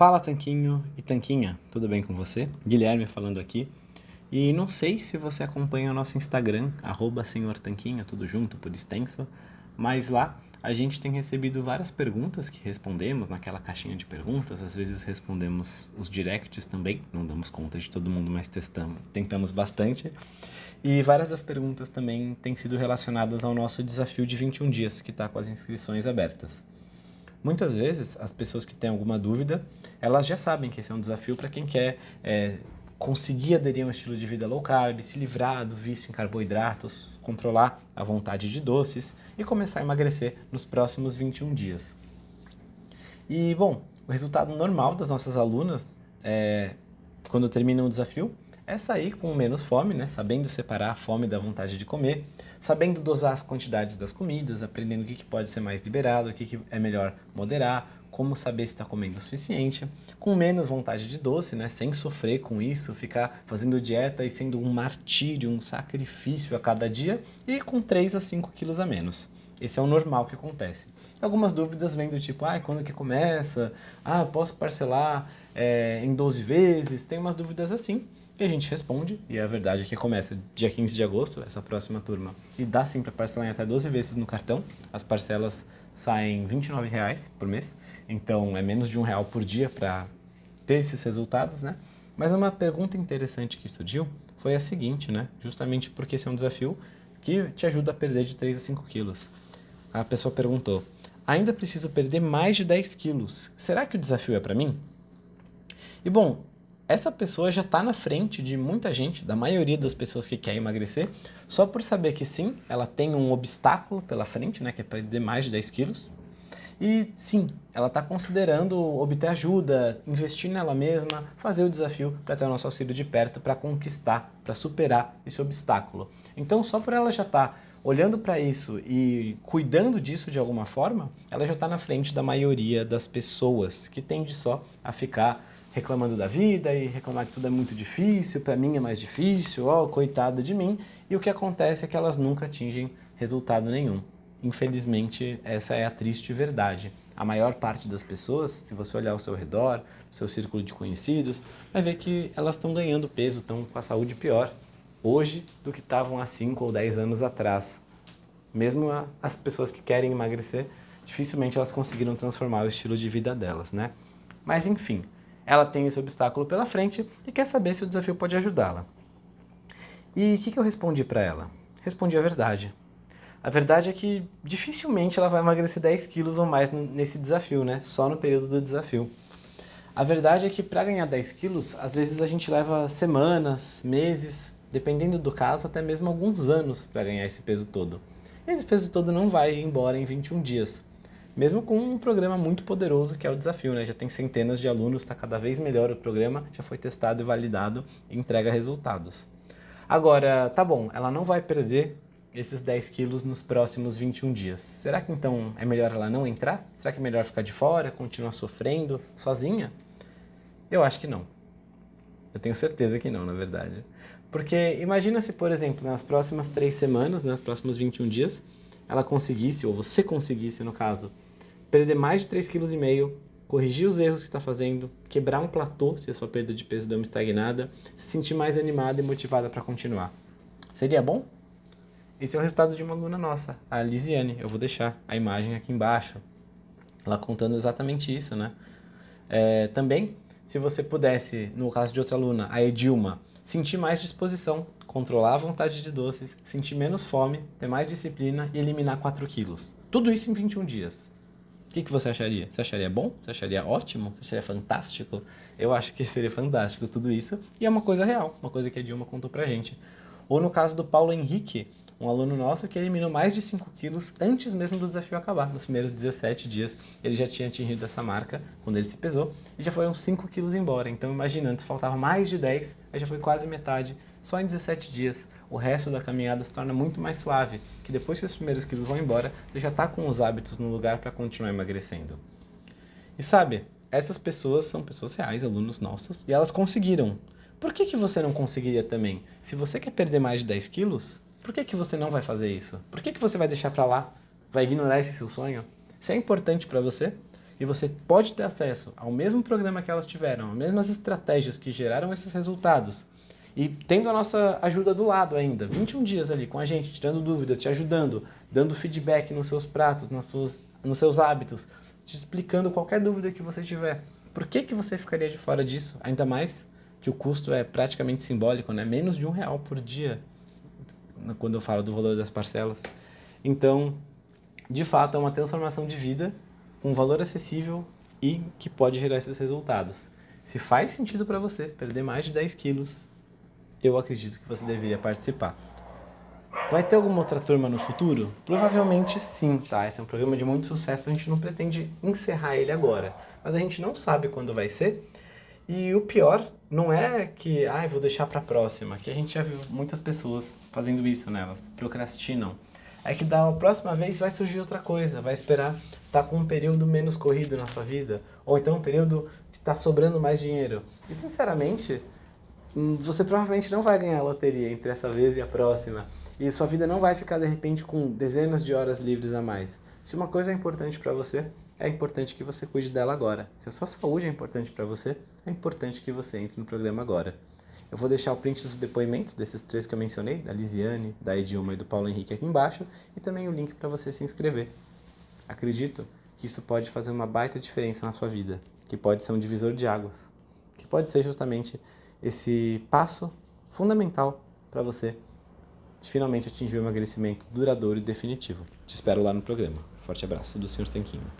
Fala Tanquinho e Tanquinha, tudo bem com você? Guilherme falando aqui. E não sei se você acompanha o nosso Instagram, arroba Senhor Tanquinho, tudo junto, por extenso, mas lá a gente tem recebido várias perguntas que respondemos naquela caixinha de perguntas, às vezes respondemos os directs também, não damos conta de todo mundo, mas testamos, tentamos bastante. E várias das perguntas também têm sido relacionadas ao nosso desafio de 21 dias, que está com as inscrições abertas. Muitas vezes, as pessoas que têm alguma dúvida, elas já sabem que esse é um desafio para quem quer é, conseguir aderir a um estilo de vida low carb, se livrar do vício em carboidratos, controlar a vontade de doces e começar a emagrecer nos próximos 21 dias. E, bom, o resultado normal das nossas alunas, é, quando terminam o desafio, é sair com menos fome, né? sabendo separar a fome da vontade de comer, sabendo dosar as quantidades das comidas, aprendendo o que, pode ser mais liberado, o que, que é melhor moderar, como saber se está comendo o suficiente, com menos vontade de doce, né? sem sofrer com isso, ficar fazendo dieta e sendo um martírio, um sacrifício a cada dia, e com 3 a 5 quilos a menos. Esse é o normal que acontece. Algumas dúvidas vêm do tipo, ah, quando que começa? Ah, posso parcelar é, em 12 vezes? Tem umas dúvidas assim. E a gente responde, e a verdade é que começa dia 15 de agosto, essa próxima turma, e dá sim para parcelar em até 12 vezes no cartão. As parcelas saem R$ 29,00 por mês, então é menos de um real por dia para ter esses resultados, né? Mas uma pergunta interessante que surgiu foi a seguinte, né? Justamente porque esse é um desafio que te ajuda a perder de 3 a 5 quilos. A pessoa perguntou, ainda preciso perder mais de 10 quilos, será que o desafio é para mim? E bom, essa pessoa já está na frente de muita gente, da maioria das pessoas que quer emagrecer, só por saber que sim, ela tem um obstáculo pela frente, né, que é perder mais de 10 quilos. E sim, ela está considerando obter ajuda, investir nela mesma, fazer o desafio para ter o nosso auxílio de perto, para conquistar, para superar esse obstáculo. Então, só por ela já estar tá olhando para isso e cuidando disso de alguma forma, ela já está na frente da maioria das pessoas que tende só a ficar reclamando da vida e reclamar que tudo é muito difícil, para mim é mais difícil, ó, oh, coitada de mim. E o que acontece é que elas nunca atingem resultado nenhum. Infelizmente, essa é a triste verdade. A maior parte das pessoas, se você olhar ao seu redor, seu círculo de conhecidos, vai ver que elas estão ganhando peso, estão com a saúde pior hoje do que estavam há 5 ou 10 anos atrás. Mesmo as pessoas que querem emagrecer, dificilmente elas conseguiram transformar o estilo de vida delas, né? Mas enfim, ela tem esse obstáculo pela frente e quer saber se o desafio pode ajudá-la. E o que, que eu respondi para ela? Respondi a verdade. A verdade é que dificilmente ela vai emagrecer 10 quilos ou mais nesse desafio, né? Só no período do desafio. A verdade é que para ganhar 10 quilos, às vezes a gente leva semanas, meses, dependendo do caso, até mesmo alguns anos para ganhar esse peso todo. Esse peso todo não vai embora em 21 dias mesmo com um programa muito poderoso que é o desafio, né? Já tem centenas de alunos, está cada vez melhor o programa, já foi testado e validado e entrega resultados. Agora, tá bom, ela não vai perder esses 10 quilos nos próximos 21 dias. Será que então é melhor ela não entrar? Será que é melhor ficar de fora, continuar sofrendo sozinha? Eu acho que não. Eu tenho certeza que não, na verdade. Porque imagina se, por exemplo, nas próximas três semanas, nas próximos 21 dias, ela conseguisse, ou você conseguisse, no caso, perder mais de 3,5 kg, corrigir os erros que está fazendo, quebrar um platô se a sua perda de peso deu uma estagnada, se sentir mais animada e motivada para continuar. Seria bom? Esse é o resultado de uma aluna nossa, a Lisiane. Eu vou deixar a imagem aqui embaixo, ela contando exatamente isso, né? É, também, se você pudesse, no caso de outra aluna, a Edilma, sentir mais disposição, controlar a vontade de doces, sentir menos fome, ter mais disciplina e eliminar 4 quilos. Tudo isso em 21 dias. O que, que você acharia? Você acharia bom? Você acharia ótimo? Você acharia fantástico? Eu acho que seria fantástico tudo isso. E é uma coisa real, uma coisa que a Dilma contou pra gente. Ou no caso do Paulo Henrique, um aluno nosso que eliminou mais de 5 quilos antes mesmo do desafio acabar. Nos primeiros 17 dias ele já tinha atingido essa marca quando ele se pesou e já foram 5 quilos embora. Então imagina, antes faltava mais de 10, aí já foi quase metade só em 17 dias o resto da caminhada se torna muito mais suave, que depois que os primeiros quilos vão embora, você já está com os hábitos no lugar para continuar emagrecendo. E sabe, essas pessoas são pessoas reais, alunos nossos, e elas conseguiram. Por que, que você não conseguiria também? Se você quer perder mais de 10 quilos, por que, que você não vai fazer isso? Por que, que você vai deixar para lá? Vai ignorar esse seu sonho? Se é importante para você, e você pode ter acesso ao mesmo programa que elas tiveram, às mesmas estratégias que geraram esses resultados, e tendo a nossa ajuda do lado ainda, 21 dias ali com a gente, tirando dúvidas, te ajudando, dando feedback nos seus pratos, nos seus, nos seus hábitos, te explicando qualquer dúvida que você tiver. Por que, que você ficaria de fora disso? Ainda mais que o custo é praticamente simbólico, né? Menos de um real por dia, quando eu falo do valor das parcelas. Então, de fato, é uma transformação de vida com um valor acessível e que pode gerar esses resultados. Se faz sentido para você perder mais de 10 quilos, eu acredito que você deveria participar. Vai ter alguma outra turma no futuro? Provavelmente sim, tá? Esse é um programa de muito sucesso, a gente não pretende encerrar ele agora, mas a gente não sabe quando vai ser. E o pior não é que, ah, vou deixar para próxima, que a gente já viu muitas pessoas fazendo isso, né? Elas procrastinam. É que da próxima vez vai surgir outra coisa, vai esperar tá com um período menos corrido na sua vida, ou então um período que está sobrando mais dinheiro. E sinceramente, Hum, você provavelmente não vai ganhar a loteria entre essa vez e a próxima. E sua vida não vai ficar de repente com dezenas de horas livres a mais. Se uma coisa é importante para você, é importante que você cuide dela agora. Se a sua saúde é importante para você, é importante que você entre no programa agora. Eu vou deixar o print dos depoimentos desses três que eu mencionei, da Lisiane, da Edilma e do Paulo Henrique aqui embaixo, e também o link para você se inscrever. Acredito que isso pode fazer uma baita diferença na sua vida, que pode ser um divisor de águas, que pode ser justamente esse passo fundamental para você finalmente atingir o emagrecimento duradouro e definitivo. Te espero lá no programa. Forte abraço do Sr. Tanquinho.